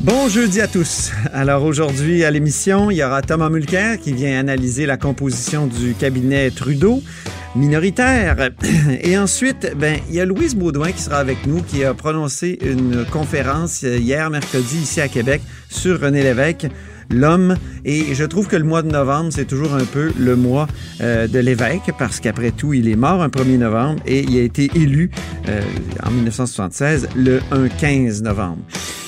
Bon jeudi à tous. Alors aujourd'hui à l'émission, il y aura Thomas Mulcair qui vient analyser la composition du cabinet Trudeau minoritaire. Et ensuite, ben, il y a Louise Baudouin qui sera avec nous, qui a prononcé une conférence hier, mercredi, ici à Québec, sur René Lévesque l'homme. Et je trouve que le mois de novembre, c'est toujours un peu le mois euh, de l'évêque, parce qu'après tout, il est mort un 1er novembre et il a été élu euh, en 1976 le 1 15 novembre.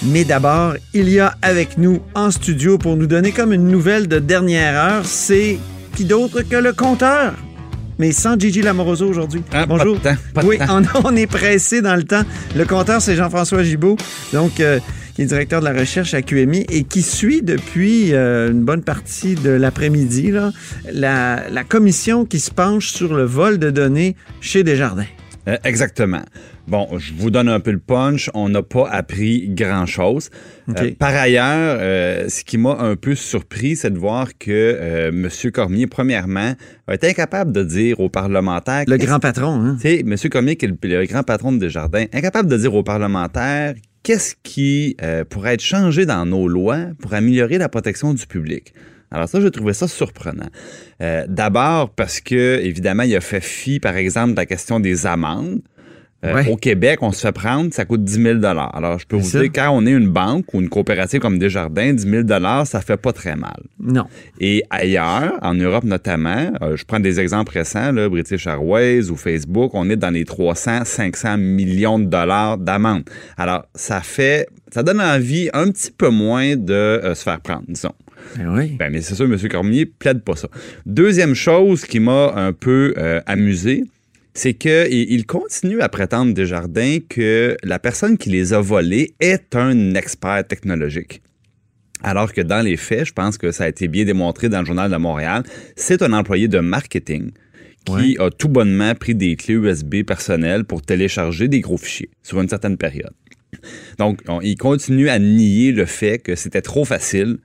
Mais d'abord, il y a avec nous en studio pour nous donner comme une nouvelle de dernière heure, c'est qui d'autre que le compteur mais sans Gigi Lamoroso aujourd'hui. Ah, Bonjour. pas de temps, pas de oui, temps. On, on est pressé dans le temps. Le compteur, c'est Jean-François Gibault, donc euh, qui est directeur de la recherche à QMI et qui suit depuis euh, une bonne partie de l'après-midi la, la commission qui se penche sur le vol de données chez Desjardins. Euh, exactement. Bon, je vous donne un peu le punch. On n'a pas appris grand-chose. Euh, par ailleurs, euh, ce qui m'a un peu surpris, c'est de voir que M. Cormier, premièrement, a été incapable de dire aux parlementaires... Le grand patron, hein? M. Cormier, qui est le, le grand patron de Desjardins, incapable de dire aux parlementaires qu'est-ce qui euh, pourrait être changé dans nos lois pour améliorer la protection du public? Alors ça, je trouvais ça surprenant. Euh, D'abord parce que, évidemment, il a fait fi, par exemple, de la question des amendes. Euh, Ouais. Au Québec, on se fait prendre, ça coûte 10 000 Alors, je peux vous dire, quand on est une banque ou une coopérative comme Desjardins, 10 000 ça fait pas très mal. Non. Et ailleurs, en Europe notamment, euh, je prends des exemples récents, là, British Airways ou Facebook, on est dans les 300, 500 millions de dollars d'amende. Alors, ça fait, ça donne envie un petit peu moins de euh, se faire prendre, disons. Ben oui. Ben, mais c'est sûr, M. Cormier plaide pas ça. Deuxième chose qui m'a un peu amusé, c'est qu'il il continue à prétendre Desjardins que la personne qui les a volés est un expert technologique. Alors que dans les faits, je pense que ça a été bien démontré dans le Journal de Montréal, c'est un employé de marketing qui a tout bonnement pris des clés USB personnelles pour télécharger des gros fichiers sur une certaine période. Donc, on- il continue à nier le fait que c'était trop facile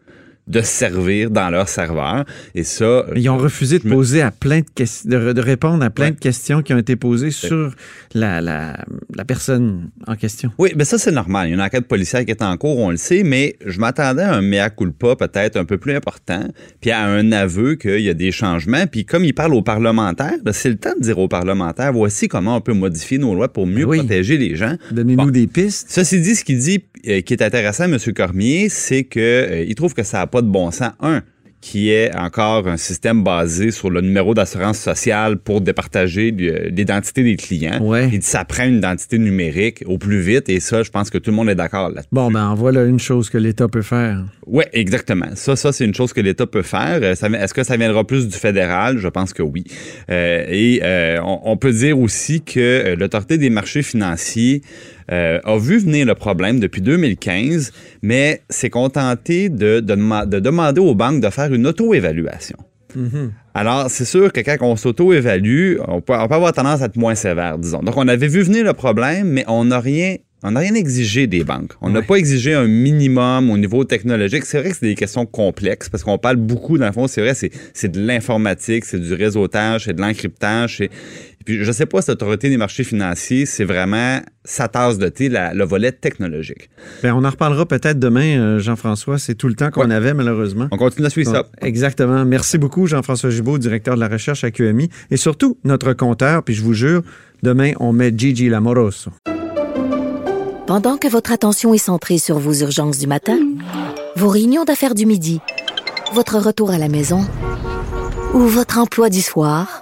de se servir dans leur serveur. Et ça, Ils ont refusé de me- poser à plein de questions, de, de répondre à plein Ouais. de questions qui ont été posées sur la, la, la personne en question. Oui, mais ça, c'est normal. Il y a une enquête policière qui est en cours, on le sait, mais je m'attendais à un mea culpa peut-être un peu plus important, puis à un aveu qu'il y a des changements. Puis comme il parle aux parlementaires, ben, c'est le temps de dire aux parlementaires, voici comment on peut modifier nos lois pour mieux Oui. protéger les gens. Donnez-nous Bon. des pistes. Ceci dit, ce qu'il dit, euh, qui est intéressant, M. Cormier, c'est que euh, trouve que ça n'a pas de bon sens. Un, qui est encore un système basé sur le numéro d'assurance sociale pour départager l'identité des clients. Ouais. Dit ça prend une identité numérique au plus vite et ça, je pense que tout le monde est d'accord là-dessus. Bon, ben voilà une chose que l'État peut faire. Oui, exactement. Ça, ça c'est une chose que l'État peut faire. Euh, Est-ce que ça viendra plus du fédéral? Je pense que oui. Euh, et euh, on, on peut dire aussi que l'Autorité des marchés financiers euh, a vu venir le problème depuis 2015, mais s'est contenté de, de, dema- de demander aux banques de faire une auto-évaluation. Alors, c'est sûr que quand on s'auto-évalue, on peut, on peut avoir tendance à être moins sévère, disons. Donc, on avait vu venir le problème, mais on n'a rien, on n'a rien exigé des banques. On n'a Ouais. pas exigé un minimum au niveau technologique. C'est vrai que c'est des questions complexes parce qu'on parle beaucoup, dans le fond, c'est vrai, c'est, c'est de l'informatique, c'est du réseautage, c'est de l'encryptage. c'est- puis, je sais pas si l'autorité des marchés financiers, c'est vraiment sa tasse de thé, la- le volet technologique. Ben, on en reparlera peut-être demain, euh, Jean-François. C'est tout le temps qu'on Ouais. avait, malheureusement. On continue à suivre ça. Exactement. Merci beaucoup, Jean-François Gibault, directeur de la recherche à QMI. Et surtout, notre compteur. Puis je vous jure, demain, on met Gigi Lamoroso. Pendant que votre attention est centrée sur vos urgences du matin, vos réunions d'affaires du midi, votre retour à la maison ou votre emploi du soir,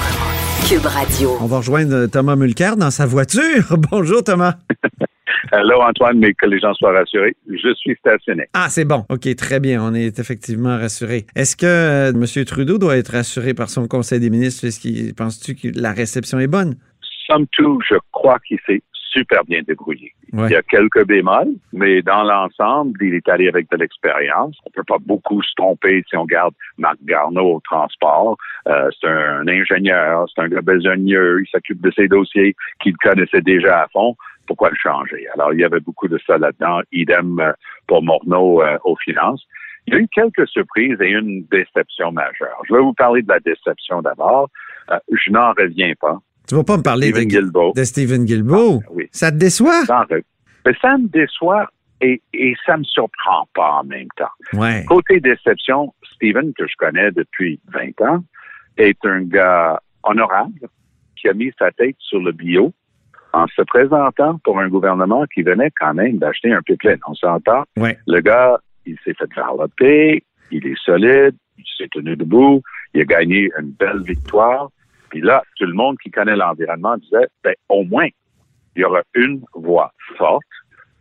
Cube Radio. On va rejoindre Thomas Mulcair dans sa voiture. Bonjour Thomas. Hello Antoine, mais que les gens soient rassurés, je suis stationné. Ah, c'est bon. OK, très bien. On est effectivement rassurés. Est-ce que euh, M. Trudeau doit être rassuré par son Conseil des ministres? Est-ce qu'il penses-tu que la réception est bonne? Somme toute, je crois qu'il s'est super bien débrouillé. Ouais. Il y a quelques bémols, mais dans l'ensemble, il est allé avec de l'expérience. On peut pas beaucoup se tromper si on regarde Marc Garneau au transport. Euh, c'est un ingénieur, c'est un gars besogneux, il s'occupe de ses dossiers qu'il connaissait déjà à fond. Pourquoi le changer? Alors, il y avait beaucoup de ça là-dedans. Idem euh, pour Morneau euh, aux finances. Il y a eu quelques surprises et une déception majeure. Je vais vous parler de la déception d'abord. Euh, je n'en reviens pas. Tu vas pas me parler de, de Stephen Guilbeault? Ah, oui. Ça te déçoit? Mais ça me déçoit et, et ça me surprend pas en même temps. Ouais. Côté déception, Steven, que je connais depuis 20 ans, est un gars honorable qui a mis sa tête sur le bio en se présentant pour un gouvernement qui venait quand même d'acheter un pipeline. On s'entend? Ouais. Le gars, il s'est fait paix, il est solide, il s'est tenu debout, il a gagné une belle victoire. Puis là, tout le monde qui connaît l'environnement disait, ben, au moins, il y aura une voix forte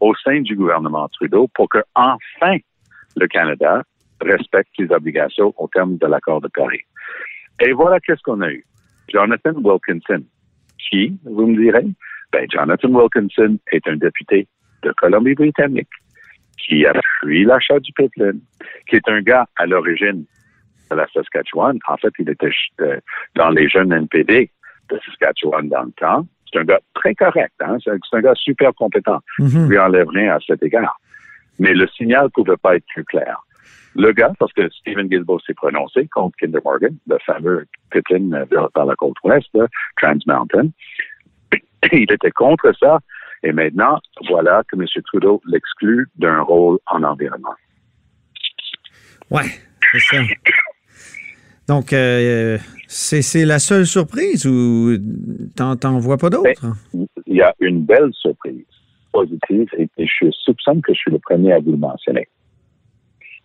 au sein du gouvernement Trudeau pour que enfin le Canada respecte ses obligations au terme de l'accord de Paris. Et voilà qu'est-ce qu'on a eu. Jonathan Wilkinson. Qui, vous me direz? Ben, Jonathan Wilkinson est un député de Colombie-Britannique qui a fui l'achat du pipeline, qui est un gars à l'origine de la Saskatchewan. En fait, il était euh, dans les jeunes NPD de Saskatchewan dans le temps. C'est un gars très correct, hein? c'est un gas super compétent. Je Mhm. lui enlève rien à cet égard. Mais le signal pouvait pas être plus clair. Le gars, parce que Stephen Guilbeault s'est prononcé contre Kinder Morgan, le fameux pipeline euh, par la côte ouest, Trans Mountain, il était contre ça. Et maintenant, voilà que M. Trudeau l'exclut d'un rôle en environnement. Ouais, c'est ça. Donc, euh, c'est la seule surprise ou t'en vois pas d'autres? Il y a une belle surprise positive et, et je soupçonne que je suis le premier à vous le mentionner.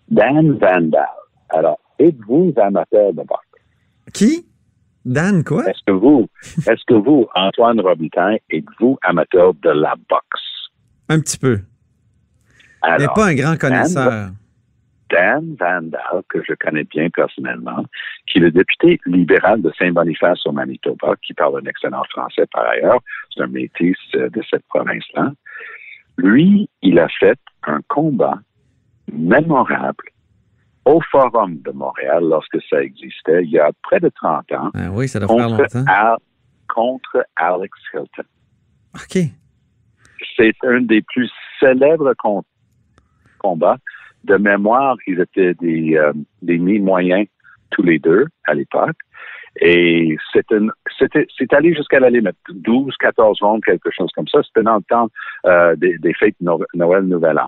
Dan Vandal. Alors, êtes-vous amateur de boxe? Qui? Dan, quoi? Est-ce que vous, est-ce que vous, Antoine Robitaille, êtes-vous amateur de la boxe? Un petit peu. Mais Alors, pas un grand connaisseur. Dan Vandal, que je connais bien personnellement, qui est le député libéral de Saint-Boniface au Manitoba, qui parle un excellent français par ailleurs, c'est un métis euh, de cette province-là. Lui, il a fait un combat mémorable au Forum de Montréal lorsque ça existait, il y a près de 30 ans, Ah oui, ça doit faire contre, longtemps. Al- contre Alex Hilton. OK. c'est un des plus célèbres com- combats. De mémoire, ils étaient des, euh, des mi-moyens tous les deux à l'époque. Et c'est allé jusqu'à la limite, 12, 14 rondes, quelque chose comme ça. C'était dans le temps euh, des, des fêtes No- Noël, Nouvel An.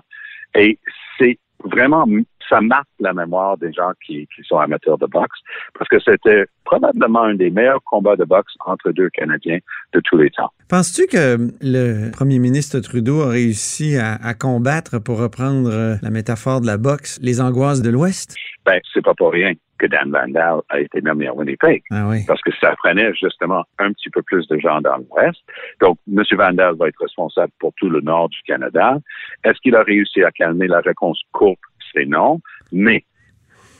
Et c'est vraiment, ça marque la mémoire des gens qui, qui sont amateurs de boxe, parce que c'était probablement un des meilleurs combats de boxe entre deux Canadiens de tous les temps. Penses-tu que le premier ministre Trudeau a réussi à, à combattre, pour reprendre euh, la métaphore de la boxe, les angoisses de l'Ouest? Ben, c'est pas pour rien que Dan Vandal a été nommé à Winnipeg. Ah oui. Parce que ça prenait justement un petit peu plus de gens dans l'Ouest. Donc, M. Vandal va être responsable pour tout le nord du Canada. Est-ce qu'il a réussi à calmer la réponse courte? C'est non. Mais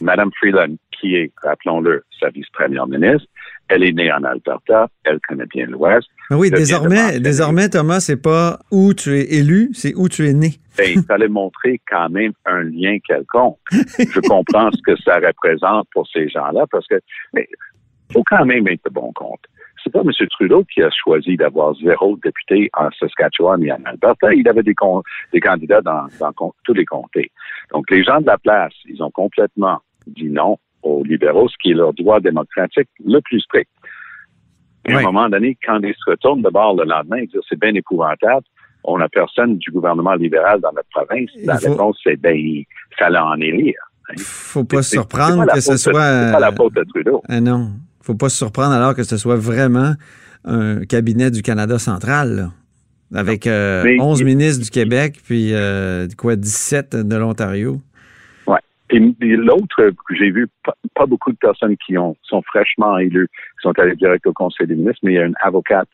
Mme Freeland, qui est, rappelons-le, sa vice-première ministre, elle est née en Alberta, elle connaît bien l'Ouest. Oui, désormais, désormais, Thomas, c'est pas où tu es élu, c'est où tu es né. Et il fallait montrer quand même un lien quelconque. Je comprends ce que ça représente pour ces gens-là parce que, mais, faut quand même être de bon compte. C'est pas M. Trudeau qui a choisi d'avoir zéro député en Saskatchewan et en Alberta. Il avait des, con- des candidats dans, dans con- tous les comtés. Donc, les gens de la place, ils ont complètement dit non aux libéraux, ce qui est leur droit démocratique le plus strict. Et à un moment donné, quand ils se retournent de bord le lendemain, ils disent c'est bien épouvantable. On n'a personne du gouvernement libéral dans notre province. La faut- réponse, c'est ben, il fallait en élire. Faut pas se surprendre que ce soit. C'est pas la faute de Trudeau. Ah non. Faut pas se surprendre alors que ce soit vraiment un cabinet du Canada central, là. Avec euh, Mais- 11 ministres du Québec, puis euh, quoi, 17 de l'Ontario. Et et l'autre, j'ai vu pas, pas beaucoup de personnes qui ont sont fraîchement élues, qui sont allées direct au Conseil des ministres, mais il y a une avocate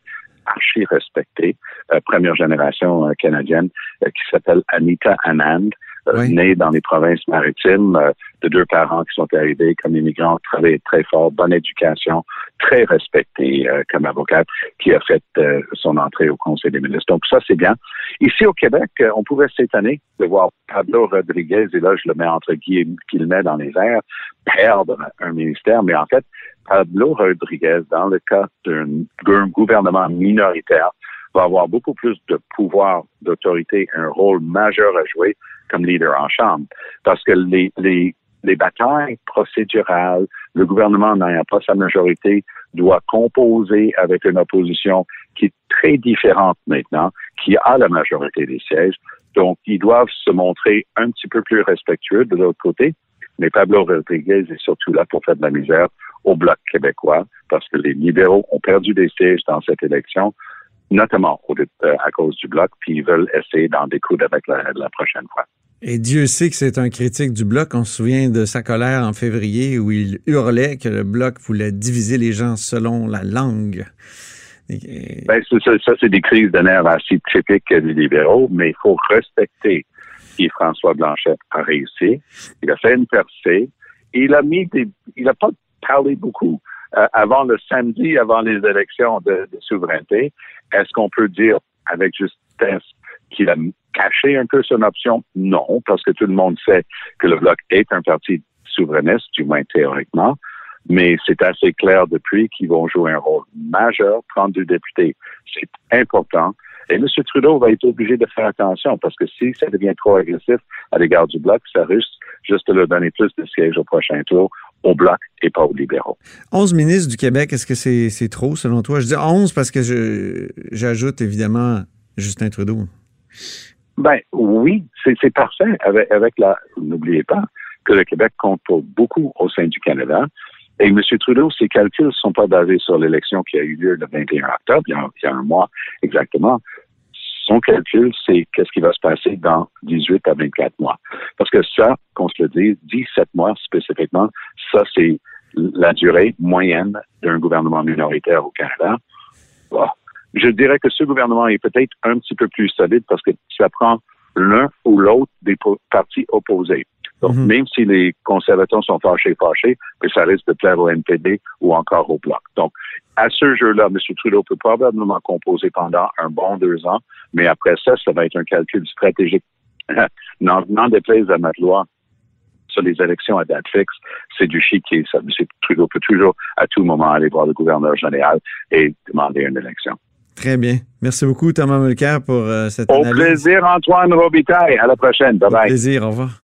archi respectée, euh, première génération euh, canadienne, euh, qui s'appelle Anita Anand, Oui. née dans les provinces maritimes, euh, de deux parents qui sont arrivés comme immigrants, travaillé très fort, bonne éducation, très respectée euh, comme avocate, qui a fait euh, son entrée au Conseil des ministres. Donc ça, c'est bien. Ici au Québec, euh, on pouvait s'étonner de voir Pablo Rodriguez, et là je le mets entre guillemets, guillemets dans les airs, perdre un ministère, mais en fait, Pablo Rodriguez, dans le cas d'un gouvernement minoritaire, va avoir beaucoup plus de pouvoir, d'autorité, un rôle majeur à jouer comme leader en Chambre. Parce que les, les, les batailles procédurales, le gouvernement n'ayant pas sa majorité, doit composer avec une opposition qui est très différente maintenant, qui a la majorité des sièges. Donc, ils doivent se montrer un petit peu plus respectueux de l'autre côté. Mais Pablo Rodriguez est surtout là pour faire de la misère au Bloc québécois, parce que les libéraux ont perdu des sièges dans cette élection, notamment au- euh, à cause du Bloc, puis ils veulent essayer d'en découdre avec la, la prochaine fois. Et Dieu sait que c'est un critique du Bloc. On se souvient de sa colère en février où il hurlait que le Bloc voulait diviser les gens selon la langue. Et- Ben, ça, ça, c'est des crises de nerfs assez typiques des libéraux, mais il faut respecter qui François Blanchet a réussi. Il a fait une percée. Il a mis des, il n'a pas parlé beaucoup. Euh, avant le samedi, avant les élections de, souveraineté, est-ce qu'on peut dire avec justesse qu'il a caché un peu son option? Non, parce que tout le monde sait que le Bloc est un parti souverainiste, du moins théoriquement mais c'est assez clair depuis qu'ils vont jouer un rôle majeur, 32 députés. C'est important. Et M. Trudeau va être obligé de faire attention parce que si ça devient trop agressif à l'égard du Bloc, ça risque juste leur donner plus de sièges au prochain tour au Bloc et pas aux libéraux. 11 ministres du Québec, est-ce que c'est c'est trop selon toi? Je dis 11 parce que je- j'ajoute évidemment Justin Trudeau. Ben oui, c'est c'est parfait avec, avec la. N'oubliez pas que le Québec compte pour beaucoup au sein du Canada. Et M. Trudeau, ses calculs ne sont pas basés sur l'élection qui a eu lieu le 21 octobre, il y a un mois exactement. Son calcul, c'est qu'est-ce qui va se passer dans 18 à 24 mois. Parce que ça, qu'on se le dise, 17 mois spécifiquement, ça, c'est la durée moyenne d'un gouvernement minoritaire au Canada. Je dirais que ce gouvernement est peut-être un petit peu plus solide parce que ça prend l'un ou l'autre des partis opposés. Donc, Mhm. même si les conservateurs sont fâchés, fâchés, mais ça risque de plaire au NPD ou encore au Bloc. Donc, à ce jeu-là, M. Trudeau peut probablement composer pendant un bon deux ans, mais après ça, ça va être un calcul stratégique. N'en déplaise à Matelois sur les élections à date fixe, c'est du chiquier. Ça. M. Trudeau peut toujours, à tout moment, aller voir le gouverneur général et demander une élection. Très bien. Merci beaucoup, Thomas Mulcair, pour euh, cette Au analyse. plaisir, Antoine Robitaille. À la prochaine. Bye Au bye. plaisir. Au revoir.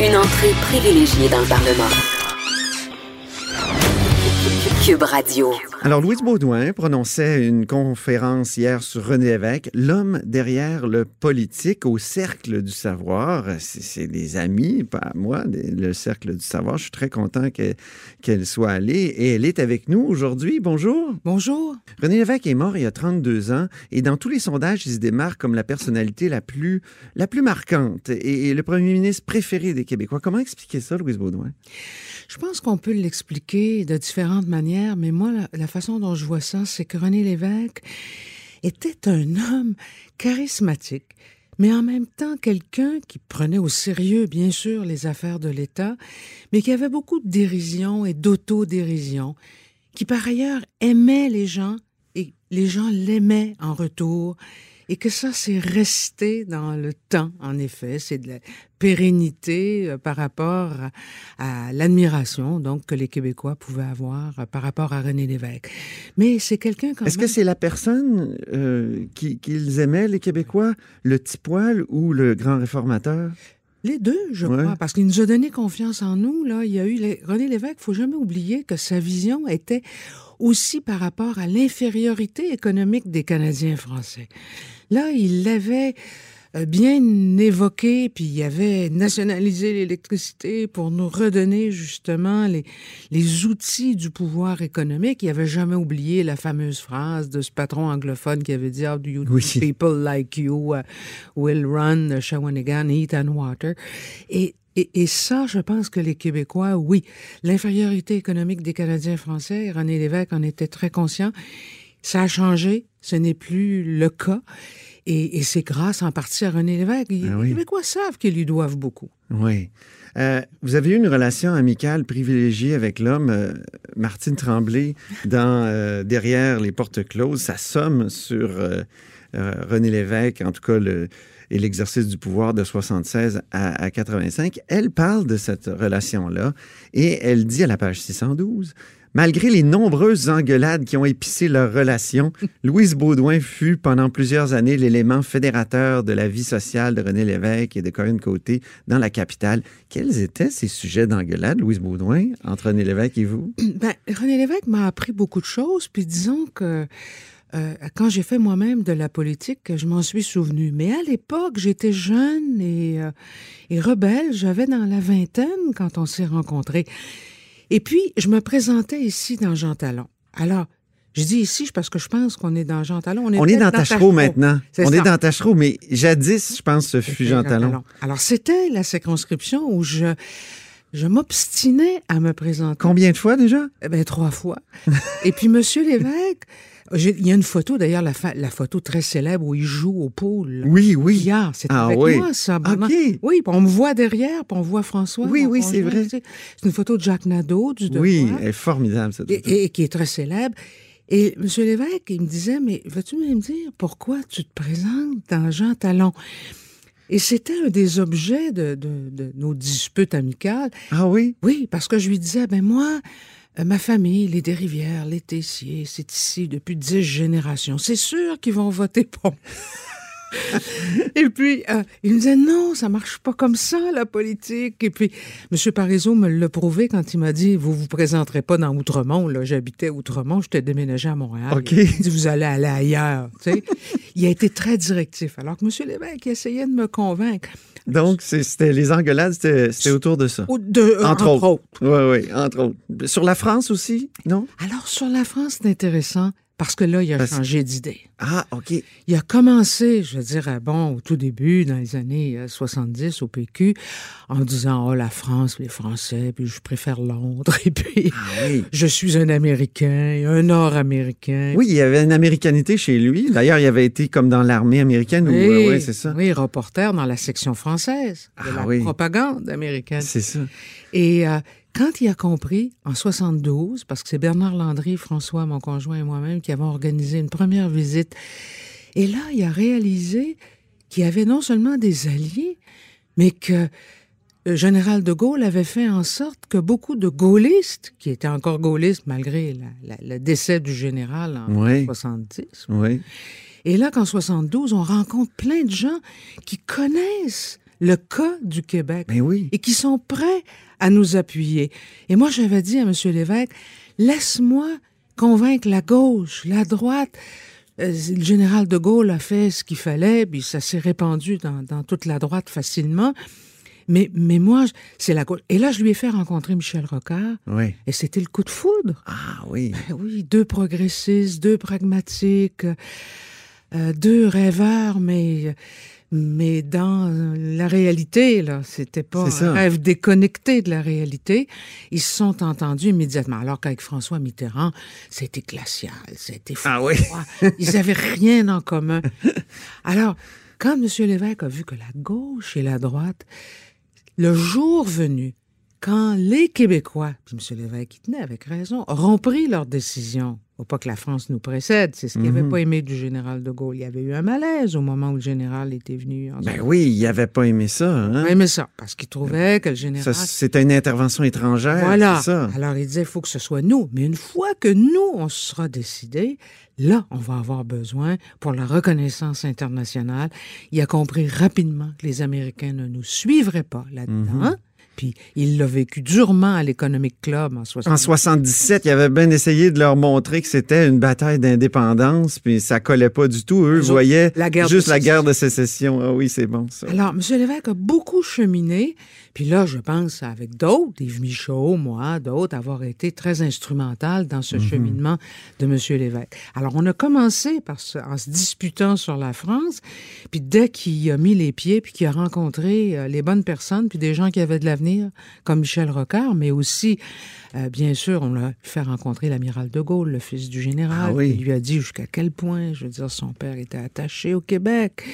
Une entrée privilégiée dans le Parlement. Cube Radio. Alors, Louise Baudouin prononçait une conférence hier sur René Lévesque, l'homme derrière le politique au cercle du savoir. C'est c'est des amis, pas moi, le cercle du savoir. Je suis très content que- qu'elle soit allée et elle est avec nous aujourd'hui. Bonjour. Bonjour. René Lévesque est mort il y a 32 ans et dans tous les sondages, il se démarque comme la personnalité la plus, la plus marquante et, et le premier ministre préféré des Québécois. Comment expliquer ça, Louise Baudouin? Je pense qu'on peut l'expliquer de différentes manières, mais moi, la, la façon dont je vois ça, c'est que René Lévesque était un homme charismatique, mais en même temps quelqu'un qui prenait au sérieux, bien sûr, les affaires de l'État, mais qui avait beaucoup de dérision et d'autodérision, qui par ailleurs aimait les gens et les gens l'aimaient en retour, et que ça, c'est resté dans le temps, en effet. C'est de la pérennité euh, par rapport à, à l'admiration, donc, que les Québécois pouvaient avoir euh, par rapport à René Lévesque. Mais c'est quelqu'un quand Est-ce même... que c'est la personne euh, qui- qu'ils aimaient, les Québécois, le petit poil ou le grand réformateur? Les deux, je Ouais. crois, parce qu'il nous a donné confiance en nous. Là, il y a eu les- René Lévesque. Faut jamais oublier que sa vision était aussi par rapport à l'infériorité économique des Canadiens français. Là, il l'avait euh, bien évoqué, puis il avait nationalisé l'électricité pour nous redonner justement les, les outils du pouvoir économique. Il avait jamais oublié la fameuse phrase de ce patron anglophone qui avait dit How do you Oui. people like you uh, will run Shawinigan, eat and water? Et, et, et ça, je pense que les Québécois, oui, l'infériorité économique des Canadiens français, René Lévesque en était très conscient. Ça a changé, ce n'est plus le cas. Et, et c'est grâce en partie à René Lévesque. Les Ah oui. Québécois savent qu'ils lui doivent beaucoup. Oui. Euh, vous avez eu une relation amicale privilégiée avec l'homme, euh, Martine Tremblay, dans euh, Derrière les portes closes. Ça somme sur René Lévesque, en tout cas, le, et l'exercice du pouvoir de 76 à, à 85. Elle parle de cette relation-là et elle dit à la page 612 Malgré les nombreuses engueulades qui ont épicé leur relation, Louise Baudouin fut pendant plusieurs années l'élément fédérateur de la vie sociale de René Lévesque et de Corinne Côté dans la capitale. Quels étaient ces sujets d'engueulade, Louise Baudouin, entre René Lévesque et vous? Ben, René Lévesque m'a appris beaucoup de choses, puis disons que euh, quand j'ai fait moi-même de la politique, je m'en suis souvenu. Mais à l'époque, j'étais jeune et, euh, et rebelle. J'avais dans la vingtaine quand on s'est rencontrés. Et puis, je me présentais ici dans Jean Talon. Alors, je dis ici parce que je pense qu'on est dans Jean Talon. On est dans Tachereau maintenant. On ça. est dans Tachereau, mais jadis, je pense, ce fut Jean Talon. Alors, c'était la circonscription où je, je m'obstinais à me présenter. Combien de fois déjà? Eh ben, trois fois. Et puis, Monsieur Lévesque, j'ai- il y a une photo, d'ailleurs, la, photo très célèbre où il joue au pool. Oui, oui. Hier, c'était Ah avec oui. moi, ça. pendant- OK. Oui, on me voit derrière, puis on voit François. Oui, oui, c'est vrai. C'est une photo de Jacques Nadeau, du Devoir, Oui, elle est formidable, cette et, photo. et- et qui est très célèbre. Et M. Lévesque, il me disait, mais veux-tu me dire pourquoi tu te présentes dans Jean Talon? Et c'était un des objets de, de- de nos disputes amicales. Ah oui? Oui, parce que je lui disais, ben moi, ma famille, les Desrivières, les Tessiers, c'est ici depuis dix générations. C'est sûr qu'ils vont voter pour. Et puis, euh, il me disait, non, ça marche pas comme ça, la politique. Et puis, M. Parizeau me l'a prouvé quand il m'a dit, vous vous présenterez pas dans Outremont. Là, j'habitais Outremont, j'étais déménagé à Montréal. OK. Il dit, vous allez aller ailleurs. Tu sais. il a été très directif. Alors que M. Lévesque essayait de me convaincre. Donc, c'était les engueulades, c'était autour de ça. De- euh, Entre, entre autres. Oui, oui, entre autres. Sur la France aussi, non? Alors, sur la France, c'est intéressant parce que là, il a Parce- changé d'idée. Ah, OK. Il a commencé, je veux dire, euh, bon, au tout début, dans les années euh, 70 au PQ, en disant, oh, la France, les Français, puis je préfère Londres, et puis Ah oui. je suis un Américain, un Nord-Américain. Oui, il y avait une américanité chez lui. D'ailleurs, il avait été comme dans l'armée américaine. Oui, euh, ouais, c'est ça. Oui, reporter dans la section française de Ah la oui. propagande américaine. C'est ça. Et euh, quand il a compris, en 72, parce que c'est Bernard Landry, François, mon conjoint et moi-même qui avons organisé une première visite, et là, il a réalisé qu'il y avait non seulement des alliés, mais que le général de Gaulle avait fait en sorte que beaucoup de gaullistes, qui étaient encore gaullistes malgré la- la- le décès du général en Oui. 70, Oui. et là, qu'en 72, on rencontre plein de gens qui connaissent le cas du Québec Mais oui. et qui sont prêts à nous appuyer. Et moi, j'avais dit à M. Lévesque, laisse-moi convaincre la gauche, la droite. Euh, le général de Gaulle a fait ce qu'il fallait, puis ça s'est répandu dans, dans toute la droite facilement. Mais, mais moi, c'est la gauche. Et là, je lui ai fait rencontrer Michel Rocard, Oui. et c'était le coup de foudre. Ah oui. Ben Oui, deux progressistes, deux pragmatiques, euh, deux rêveurs, mais, mais dans la réalité, là, c'était pas un rêve déconnecté de la réalité. Ils se sont entendus immédiatement. Alors qu'avec François Mitterrand, c'était glacial, c'était Ah oui. froid. Ils avaient rien en commun. Alors, Quand M. Lévesque a vu que la gauche et la droite, le jour venu, quand les Québécois, puis M. Lévesque qui tenait avec raison, auront pris leur décision, faut pas que la France nous précède, c'est ce qu'il n'avait Mhm. pas aimé du général de Gaulle. Il y avait eu un malaise au moment où le général était venu. En Ben oui, il avait pas aimé ça. Hein? Il aimait ça, parce qu'il trouvait que le général... C'était une intervention étrangère. Voilà. c'est ça? Alors, il disait, il faut que ce soit nous. Mais une fois que nous, on se sera décidé, là, on va avoir besoin pour la reconnaissance internationale. Il a compris rapidement que les Américains ne nous suivraient pas là-dedans. Mhm. Puis, il l'a vécu durement à l'Economic Club en 60. En 77, il avait bien essayé de leur montrer que c'était une bataille d'indépendance, puis ça collait pas du tout. Eux autres, voyaient la juste la guerre de sécession. Ah oui, c'est bon, ça. Alors, M. Lévesque a beaucoup cheminé. Puis là, je pense avec d'autres, Yves Michaud, moi, d'autres, avoir été très instrumental dans ce cheminement de M. Lévesque. Alors, on a commencé par en se disputant sur la France. Puis dès qu'il a mis les pieds, puis qu'il a rencontré euh, les bonnes personnes, puis des gens qui avaient de l'avenir, comme Michel Rocard, mais aussi, euh, bien sûr, on l'a fait rencontrer l'amiral de Gaulle, le fils du général. Ah oui. Lui a dit jusqu'à quel point, je veux dire, son père était attaché au Québec.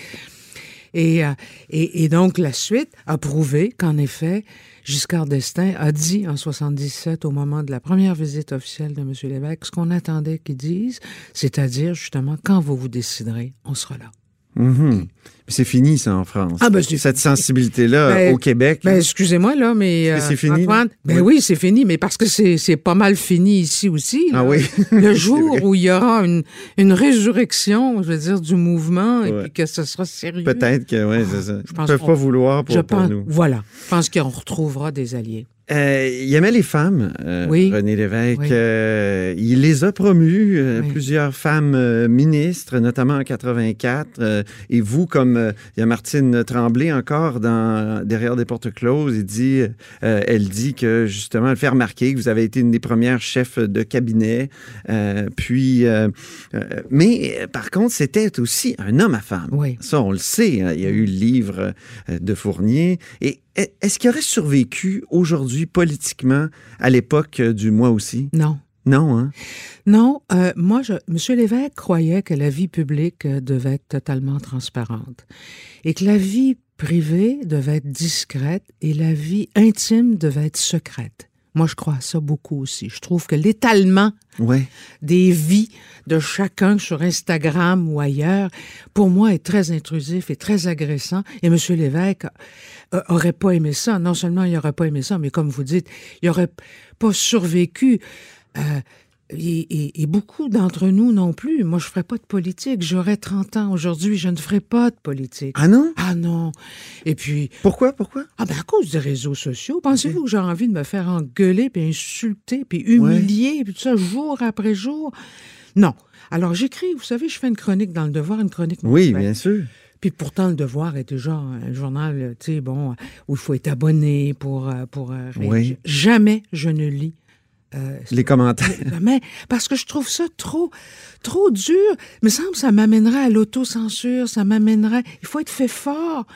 Et, euh, et, et donc, la suite a prouvé qu'en effet, Giscard d'Estaing a dit en 77, au moment de la première visite officielle de M. Lévesque, ce qu'on attendait qu'il dise, c'est-à-dire, justement, quand vous vous déciderez, on sera là. Mhm. C'est fini, ça, en France. Ah, ben, Cette sensibilité-là, Ben, au Québec. Ben, excusez-moi, là, mais. Que c'est euh, fini, Antoine, ben Oui. oui, c'est fini, mais parce que c'est pas mal fini ici aussi. là. Ah oui. Le jour où il y aura une, une résurrection, je veux dire, du mouvement, et puis que ce sera sérieux. Peut-être que, oui, c'est ça. Je Ils pense peuvent pas vouloir pour, je pour pense, nous. Voilà. Je pense qu'on retrouvera des alliés. Euh, il aimait les femmes, euh, Oui. René Lévesque. Oui. Euh, il les a promues, euh, Oui. plusieurs femmes euh, ministres, notamment en 84. Euh, et vous, comme euh, il y a Martine Tremblay encore dans Derrière des portes closes, il dit, euh, elle dit que justement, elle fait remarquer que vous avez été une des premières chefs de cabinet. Euh, puis, mais par contre, c'était aussi un homme à femme. Oui. Ça, on le sait. hein. Il y a eu le livre de Fournier. Et est-ce qu'il aurait survécu aujourd'hui politiquement à l'époque euh, du moi aussi? Non. Non, hein? Non, euh, moi, je, M. Lévesque croyait que la vie publique euh, devait être totalement transparente et que la vie privée devait être discrète et la vie intime devait être secrète. Moi, je crois à ça beaucoup aussi. Je trouve que l'étalement Ouais. des vies de chacun sur Instagram ou ailleurs, pour moi, est très intrusif et très agressant. Et M. Lévesque euh, aurait pas aimé ça. Non seulement il aurait pas aimé ça, mais comme vous dites, il aurait pas survécu. Euh, et, et- et beaucoup d'entre nous non plus. Moi, je ferais pas de politique. J'aurais 30 ans aujourd'hui, je ne ferais pas de politique. Ah non? Ah non. Et puis, Pourquoi? Pourquoi? ah ben à cause des réseaux sociaux, pensez-vous que j'ai envie de me faire engueuler, puis insulter, puis humilier, puis tout ça jour après jour? Non. Alors j'écris, vous savez, je fais une chronique dans Le Devoir, une chronique Oui, bien sûr. Puis pourtant, Le Devoir est déjà un journal, tu sais, bon, où il faut être abonné pour, euh, pour euh, réagir. Oui. Jamais je ne lis euh, Les commentaires. Jamais. Parce que je trouve ça trop, trop dur. Il me semble que ça m'amènerait à l'autocensure, ça m'amènerait. Il faut être fait fort.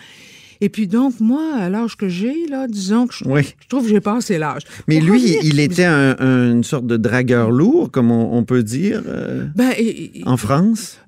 Et puis donc, moi, à l'âge que j'ai, là, disons que je, Oui. je trouve que j'ai passé l'âge. Mais lui, il était un- un- une sorte de dragueur lourd, comme on, on peut dire, euh, Ben, et- en France.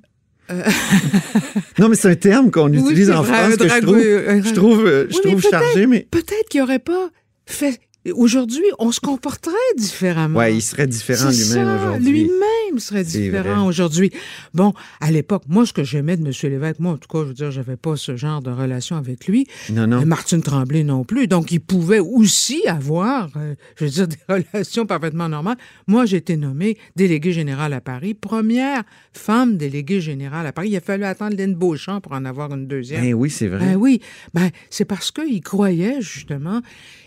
non, mais c'est un terme qu'on utilise en vrai, France que je trouve, je trouve, euh, je Oui, mais trouve peut-être- chargé, mais peut-être qu'il n'aurait pas fait. Aujourd'hui, on se comporterait différemment. ouais, il serait différent lui-même aujourd'hui. Lui-même serait C'est différent aujourd'hui. Bon, à l'époque, moi, ce que j'aimais de M. Lévesque, moi, en tout cas, je veux dire, j'avais pas ce genre de relation avec lui. Non, non. Et Martine Tremblay non plus. Donc, il pouvait aussi avoir, euh, je veux dire, des relations parfaitement normales. Moi, j'ai été nommée déléguée générale à Paris, première femme déléguée générale à Paris. Il a fallu attendre Lynn Beauchamp pour en avoir une deuxième. Ben oui, c'est vrai. Ben oui, ben, c'est parce qu'il croyait justement,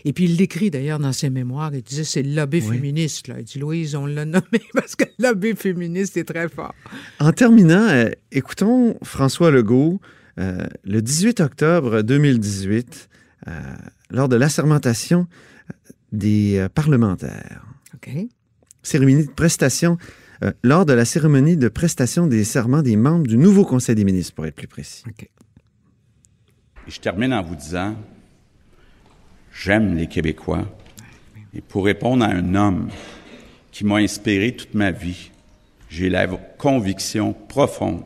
et puis il l'écrit d'ailleurs dans ses mémoires, il disait c'est le lobby Oui. féministe. Là. Il dit Louise, on l'a nommé parce que le lobby féministe est très fort. En terminant, euh, écoutons François Legault euh, le 18 octobre 2018, euh, lors de l'assermentation des euh, parlementaires. OK? Cérémonie de prestation, euh, lors de la cérémonie de prestation des serments des membres du nouveau Conseil des ministres, pour être plus précis. OK. Et je termine en vous disant, j'aime les Québécois. Et pour répondre à un homme qui m'a inspiré toute ma vie, j'ai la conviction profonde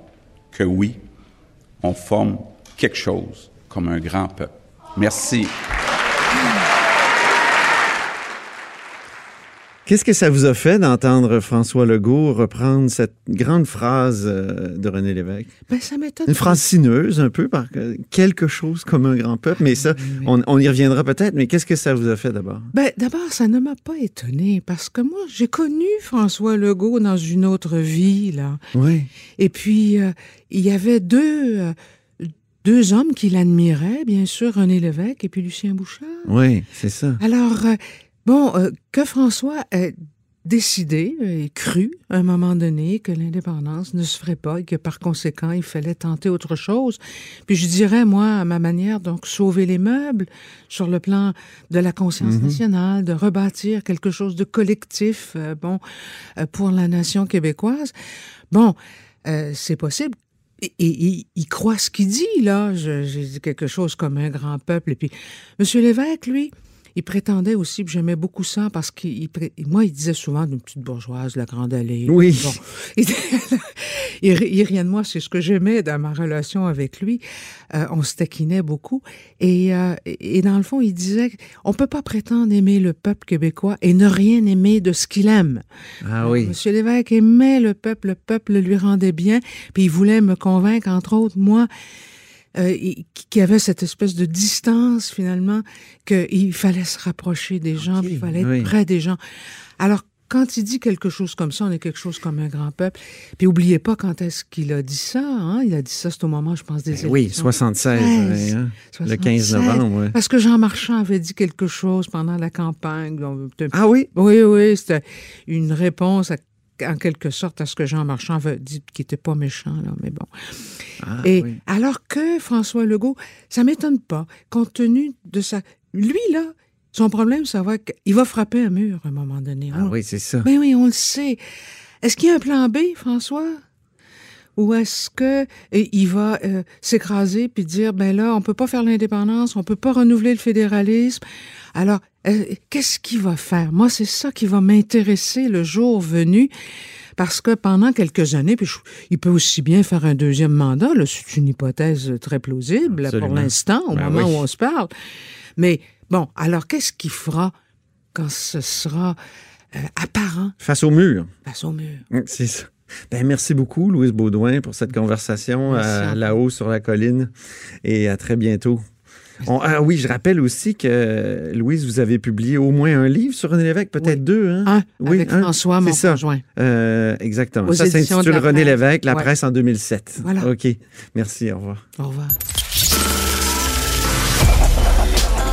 que oui, on forme quelque chose comme un grand peuple. Merci. Qu'est-ce que ça vous a fait d'entendre François Legault reprendre cette grande phrase euh, de René Lévesque? Ben, ça m'étonne. Une phrase sinueuse, un peu, par que- quelque chose comme un grand peuple, mais ça, on, on y reviendra peut-être, mais qu'est-ce que ça vous a fait d'abord? Ben, d'abord, ça ne m'a pas étonné parce que moi, j'ai connu François Legault dans une autre vie, là. Oui. Et puis, euh, il y avait deux, euh, deux hommes qui l'admiraient, bien sûr, René Lévesque et puis Lucien Bouchard. Oui, c'est ça. Alors, euh, bon, euh, que François ait décidé et cru à un moment donné que l'indépendance ne se ferait pas et que par conséquent, il fallait tenter autre chose. Puis je dirais, moi, à ma manière, donc sauver les meubles sur le plan de la conscience Mhm. nationale, de rebâtir quelque chose de collectif, euh, bon, euh, pour la nation québécoise. Bon, c'est possible. Et, et- et il croit ce qu'il dit, là. J'ai dit quelque chose comme un grand peuple. Et puis, M. Lévesque, lui, il prétendait aussi, puis j'aimais beaucoup ça, parce qu'il, moi, il disait souvent d'une petite bourgeoise, la grande allée. Oui. Bon. Il, il, ri- il riait de moi, c'est ce que j'aimais dans ma relation avec lui. Euh, on se taquinait beaucoup. Et, euh, et dans le fond, il disait on peut pas prétendre aimer le peuple québécois et ne rien aimer de ce qu'il aime. Ah oui. Monsieur Lévesque aimait le peuple, le peuple lui rendait bien, puis il voulait me convaincre, entre autres, moi, euh, y avait cette espèce de distance, finalement, qu'il fallait se rapprocher des gens, il fallait être oui. près des gens. Alors, quand il dit quelque chose comme ça, on est quelque chose comme un grand peuple. Puis oubliez pas quand est-ce qu'il a dit ça. Hein? Il a dit ça, c'est au moment, je pense, des Ben oui, élections. 76, Treize. ouais, hein? le 15 76. novembre. ouais. Parce que Jean Marchand avait dit quelque chose pendant la campagne. donc, Ah oui? oui, oui, c'était une réponse à- en quelque sorte à ce que Jean Marchand avait dit, qui n'était pas méchant, là, mais bon. Ah, Et oui. alors que François Legault, ça m'étonne pas, compte tenu de sa... Lui, là, son problème, ça va qu'il va frapper un mur à un moment donné. Ah On- oui, c'est ça. Ben oui, on le sait. Est-ce qu'il y a un plan B, François? Ou est-ce que il va euh, s'écraser puis dire ben là on peut pas faire l'indépendance, on peut pas renouveler le fédéralisme? Alors euh, qu'est-ce qu'il va faire? Moi c'est ça qui va m'intéresser le jour venu parce que pendant quelques années puis je- il peut aussi bien faire un deuxième mandat c'est une hypothèse très plausible pour l'instant au Ben moment oui. où on se parle. Mais bon, alors qu'est-ce qu'il fera quand ce sera euh, apparent? Face au mur. face au mur Mm, C'est ça. Ben, merci beaucoup, Louise Baudouin, pour cette conversation là-haut sur la colline. Et à très bientôt. On- ah oui, je rappelle aussi que, Louise, vous avez publié au moins un livre sur René Lévesque, peut-être deux. Hein? Un, Oui, avec un, François, mon c'est ça. conjoint. Euh, exactement. Aux ça s'intitule René. Lévesque, la Ouais. presse en 2007. Voilà. OK. Merci, au revoir. Au revoir.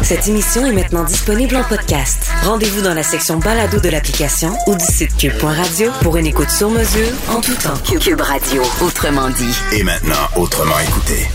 Cette émission est maintenant disponible en podcast. Rendez-vous dans la section balado de l'application ou du site cube.radio pour une écoute sur mesure en tout temps. Cube Radio, autrement dit. Et maintenant, autrement écouté.